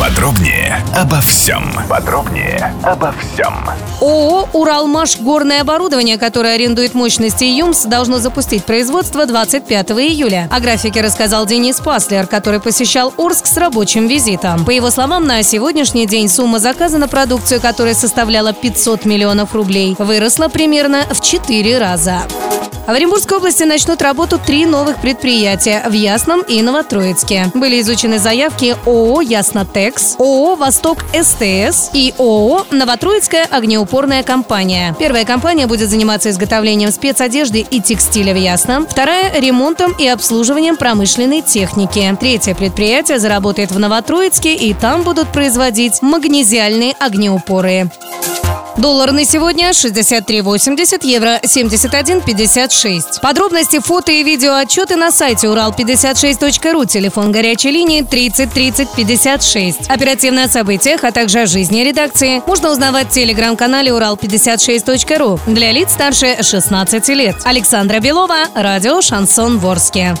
Подробнее обо всем. Подробнее обо всем. ООО «Уралмаш» горное оборудование, которое арендует мощности ЮМС, должно запустить производство 25 июля. О графике рассказал Денис Паслер, который посещал Орск с рабочим визитом. По его словам, на сегодняшний день сумма заказа на продукцию, которая составляла 500 миллионов рублей, выросла примерно в 4 раза. В Оренбургской области начнут работу три новых предприятия в Ясном и Новотроицке. Были изучены заявки ООО «Яснотекс», ООО «Восток СТС» и ООО «Новотроицкая огнеупорная компания». Первая компания будет заниматься изготовлением спецодежды и текстиля в Ясном, вторая – ремонтом и обслуживанием промышленной техники. Третье предприятие заработает в Новотроицке, и там будут производить магнезиальные огнеупоры. Доллар на сегодня 63,80, евро 71,56. Подробности, фото и видео отчеты на сайте урал56.ру, телефон горячей линии 30 30 56. Оперативно о событиях, а также о жизни редакции можно узнавать в телеграм-канале урал56.ру для лиц старше 16 лет. Александра Белова, радио «Шансон Ворске».